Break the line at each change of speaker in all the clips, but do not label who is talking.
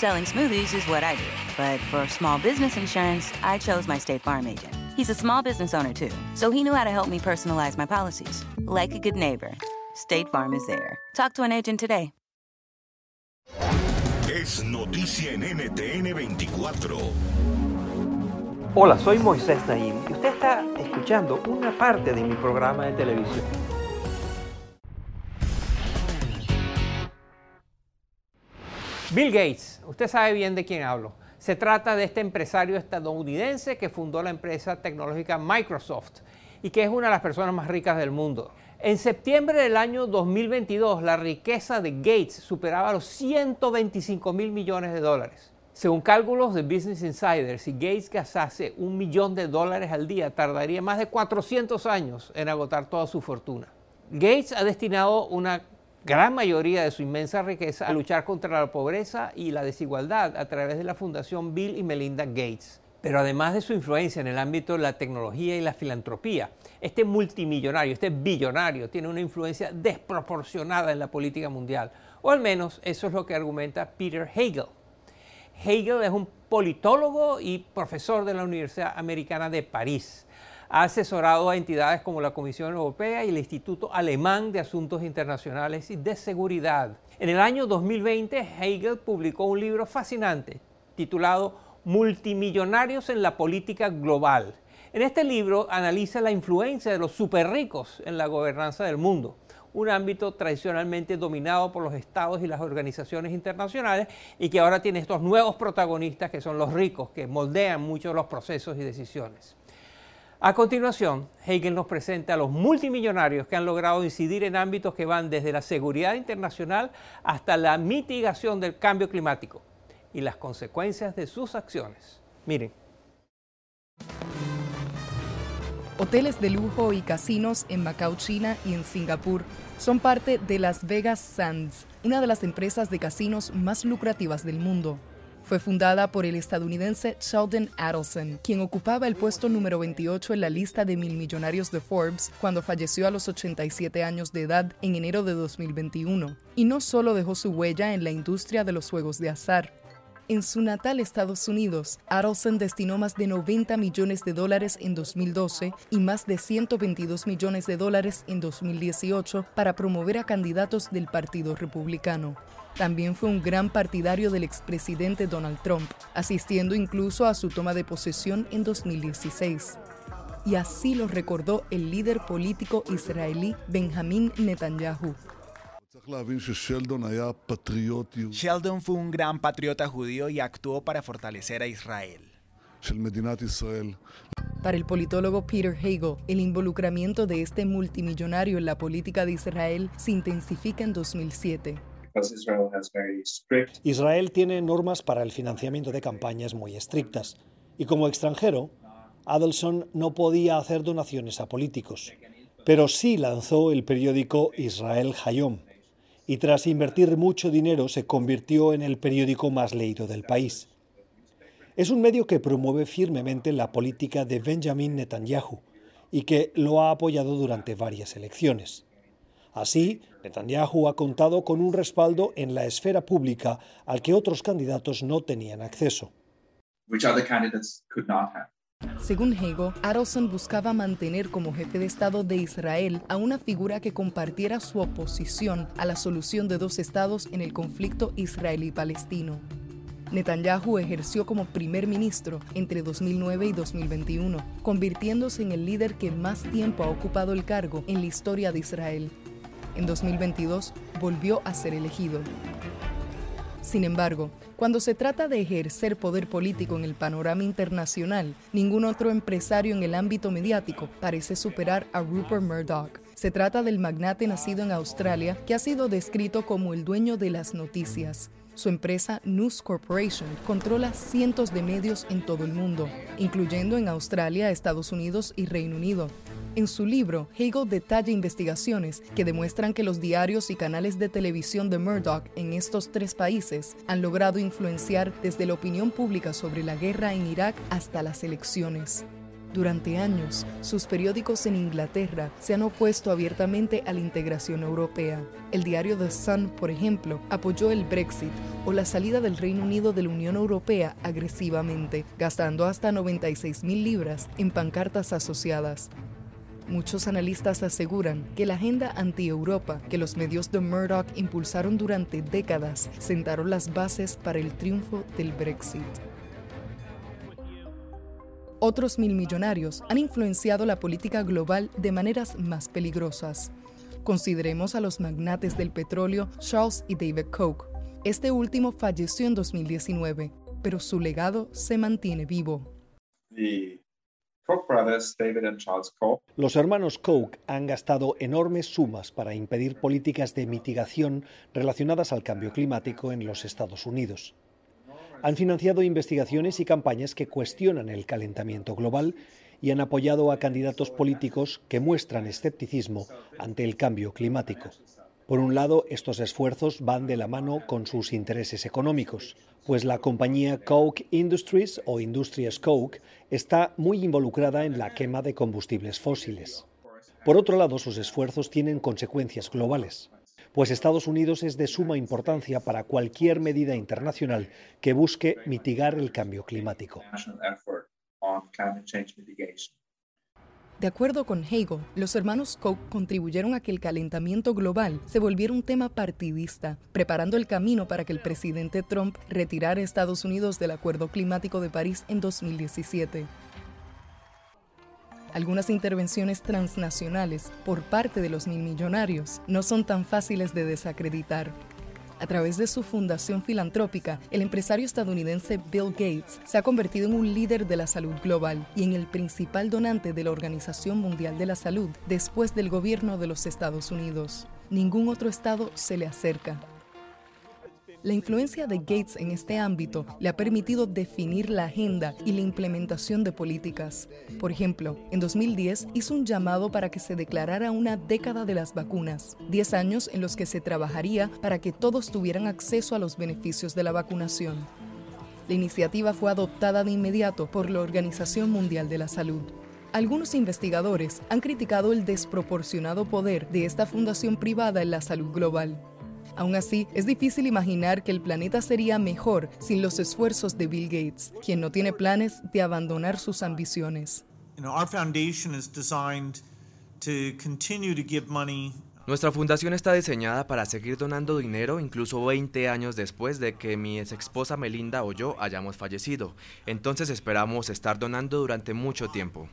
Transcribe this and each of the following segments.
Selling smoothies is what I do, but for small business insurance, I chose my State Farm agent. He's a small business owner too, so he knew how to help me personalize my policies. Like a good neighbor, State Farm is there. Talk to an agent today.
Es noticia en NTN 24.
Hola, soy Moisés Naim y usted está escuchando una parte de mi programa de televisión. Bill Gates, usted sabe bien de quién hablo. Se trata de este empresario estadounidense que fundó la empresa tecnológica Microsoft y que es una de las personas más ricas del mundo. En septiembre del año 2022, la riqueza de Gates superaba los 125 mil millones de dólares. Según cálculos de Business Insider, si Gates gastase un millón de dólares al día, tardaría más de 400 años en agotar toda su fortuna. Gates ha destinado una gran mayoría de su inmensa riqueza a luchar contra la pobreza y la desigualdad a través de la Fundación Bill y Melinda Gates. Pero además de su influencia en el ámbito de la tecnología y la filantropía, este multimillonario, este billonario, tiene una influencia desproporcionada en la política mundial. O al menos eso es lo que argumenta Peter Hegel. Hegel es un politólogo y profesor de la Universidad Americana de París. Ha asesorado a entidades como la Comisión Europea y el Instituto Alemán de Asuntos Internacionales y de Seguridad. En el año 2020, Hegel publicó un libro fascinante titulado multimillonarios en la política global. En este libro analiza la influencia de los superricos en la gobernanza del mundo, un ámbito tradicionalmente dominado por los estados y las organizaciones internacionales y que ahora tiene estos nuevos protagonistas que son los ricos, que moldean mucho los procesos y decisiones. A continuación, Hegel nos presenta a los multimillonarios que han logrado incidir en ámbitos que van desde la seguridad internacional hasta la mitigación del cambio climático y las consecuencias de sus acciones. Miren.
Hoteles de lujo y casinos en Macao, China y en Singapur son parte de Las Vegas Sands, una de las empresas de casinos más lucrativas del mundo. Fue fundada por el estadounidense Sheldon Adelson, quien ocupaba el puesto número 28 en la lista de mil millonarios de Forbes cuando falleció a los 87 años de edad en enero de 2021. Y no solo dejó su huella en la industria de los juegos de azar, en su natal Estados Unidos, Adelson destinó más de 90 millones de dólares en 2012 y más de 122 millones de dólares en 2018 para promover a candidatos del Partido Republicano. También fue un gran partidario del expresidente Donald Trump, asistiendo incluso a su toma de posesión en 2016. Y así lo recordó el líder político israelí Benjamin Netanyahu.
Sheldon fue un gran patriota judío y actuó para fortalecer a Israel.
Para el politólogo Peter Hagel, el involucramiento de este multimillonario en la política de Israel se intensifica en 2007.
Israel tiene normas para el financiamiento de campañas muy estrictas y como extranjero, Adelson no podía hacer donaciones a políticos, pero sí lanzó el periódico Israel Hayom y tras invertir mucho dinero se convirtió en el periódico más leído del país. Es un medio que promueve firmemente la política de Benjamin Netanyahu y que lo ha apoyado durante varias elecciones. Así, Netanyahu ha contado con un respaldo en la esfera pública al que otros candidatos no tenían acceso.
Según Hego, Adelson buscaba mantener como jefe de Estado de Israel a una figura que compartiera su oposición a la solución de dos estados en el conflicto israelí-palestino. Netanyahu ejerció como primer ministro entre 2009 y 2021, convirtiéndose en el líder que más tiempo ha ocupado el cargo en la historia de Israel. En 2022 volvió a ser elegido. Sin embargo, cuando se trata de ejercer poder político en el panorama internacional, ningún otro empresario en el ámbito mediático parece superar a Rupert Murdoch, Se trata del magnate nacido en Australia que ha sido descrito como el dueño de las noticias. Su empresa News Corporation controla cientos de medios en todo el mundo, incluyendo en Australia, Estados Unidos y Reino Unido. En su libro, Hegel detalla investigaciones que demuestran que los diarios y canales de televisión de Murdoch en estos tres países han logrado influenciar desde la opinión pública sobre la guerra en Irak hasta las elecciones. Durante años, sus periódicos en Inglaterra se han opuesto abiertamente a la integración europea. El diario The Sun, por ejemplo, apoyó el Brexit o la salida del Reino Unido de la Unión Europea agresivamente, gastando hasta 96 mil libras en pancartas asociadas. Muchos analistas aseguran que la agenda anti-Europa que los medios de Murdoch impulsaron durante décadas sentaron las bases para el triunfo del Brexit. Otros mil millonarios han influenciado la política global de maneras más peligrosas. Consideremos a los magnates del petróleo Charles y David Koch. Este último falleció en 2019, pero su legado se mantiene vivo.
Los hermanos Koch han gastado enormes sumas para impedir políticas de mitigación relacionadas al cambio climático en los Estados Unidos. Han financiado investigaciones y campañas que cuestionan el calentamiento global y han apoyado a candidatos políticos que muestran escepticismo ante el cambio climático. Por un lado, estos esfuerzos van de la mano con sus intereses económicos, pues la compañía Koch Industries o Industrias Koch está muy involucrada en la quema de combustibles fósiles. Por otro lado, sus esfuerzos tienen consecuencias globales, pues Estados Unidos es de suma importancia para cualquier medida internacional que busque mitigar el cambio climático.
De acuerdo con Hegel, los hermanos Koch contribuyeron a que el calentamiento global se volviera un tema partidista, preparando el camino para que el presidente Trump retirara a Estados Unidos del Acuerdo Climático de París en 2017. Algunas intervenciones transnacionales por parte de los mil millonarios no son tan fáciles de desacreditar. A través de su fundación filantrópica, el empresario estadounidense Bill Gates se ha convertido en un líder de la salud global y en el principal donante de la Organización Mundial de la Salud después del gobierno de los Estados Unidos. Ningún otro estado se le acerca. La influencia de Gates en este ámbito le ha permitido definir la agenda y la implementación de políticas. Por ejemplo, en 2010 hizo un llamado para que se declarara una década de las vacunas, 10 años en los que se trabajaría para que todos tuvieran acceso a los beneficios de la vacunación. La iniciativa fue adoptada de inmediato por la Organización Mundial de la Salud. Algunos investigadores han criticado el desproporcionado poder de esta fundación privada en la salud global. Aún así, es difícil imaginar que el planeta sería mejor sin los esfuerzos de Bill Gates, quien no tiene planes de abandonar sus ambiciones.
Nuestra fundación está diseñada para seguir donando dinero incluso 20 años después de que mi ex esposa Melinda o yo hayamos fallecido. Entonces esperamos estar donando durante mucho tiempo.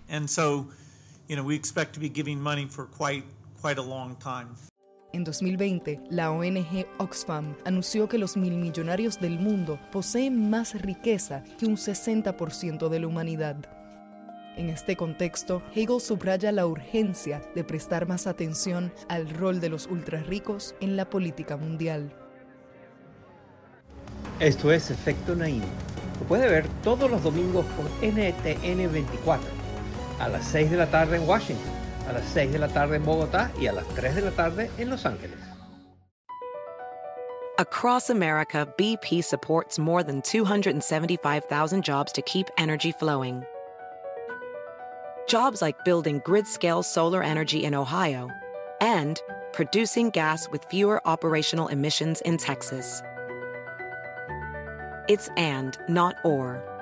En 2020, la ONG Oxfam anunció que los mil millonarios del mundo poseen más riqueza que un 60% de la humanidad. En este contexto, Hegel subraya la urgencia de prestar más atención al rol de los ultrarricos en la política mundial.
Esto es Efecto Naim. Lo puede ver todos los domingos por NTN 24 a las 6 de la tarde en Washington a las 6 de la tarde en Bogotá y a las 3 de la tarde en Los Ángeles.
Across America, BP supports more than 275,000 jobs to keep energy flowing. Jobs like building grid-scale solar energy in Ohio and producing gas with fewer operational emissions in Texas. It's and, not or.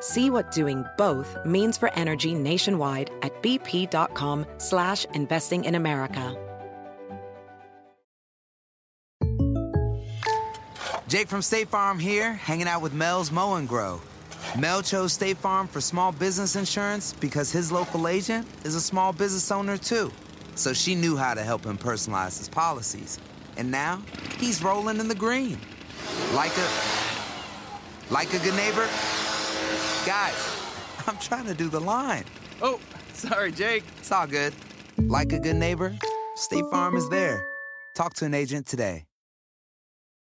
See what doing both means for energy nationwide at bp.com slash investing in America.
Jake from State Farm here, hanging out with Mel's Mow and Grow. Mel chose State Farm for small business insurance because his local agent is a small business owner too. So she knew how to help him personalize his policies. And now he's rolling in the green. Like a like a good neighbor Guys, I'm trying to do the line.
Oh, sorry, Jake.
It's all good. Like a good neighbor, State Farm is there. Talk to an agent today.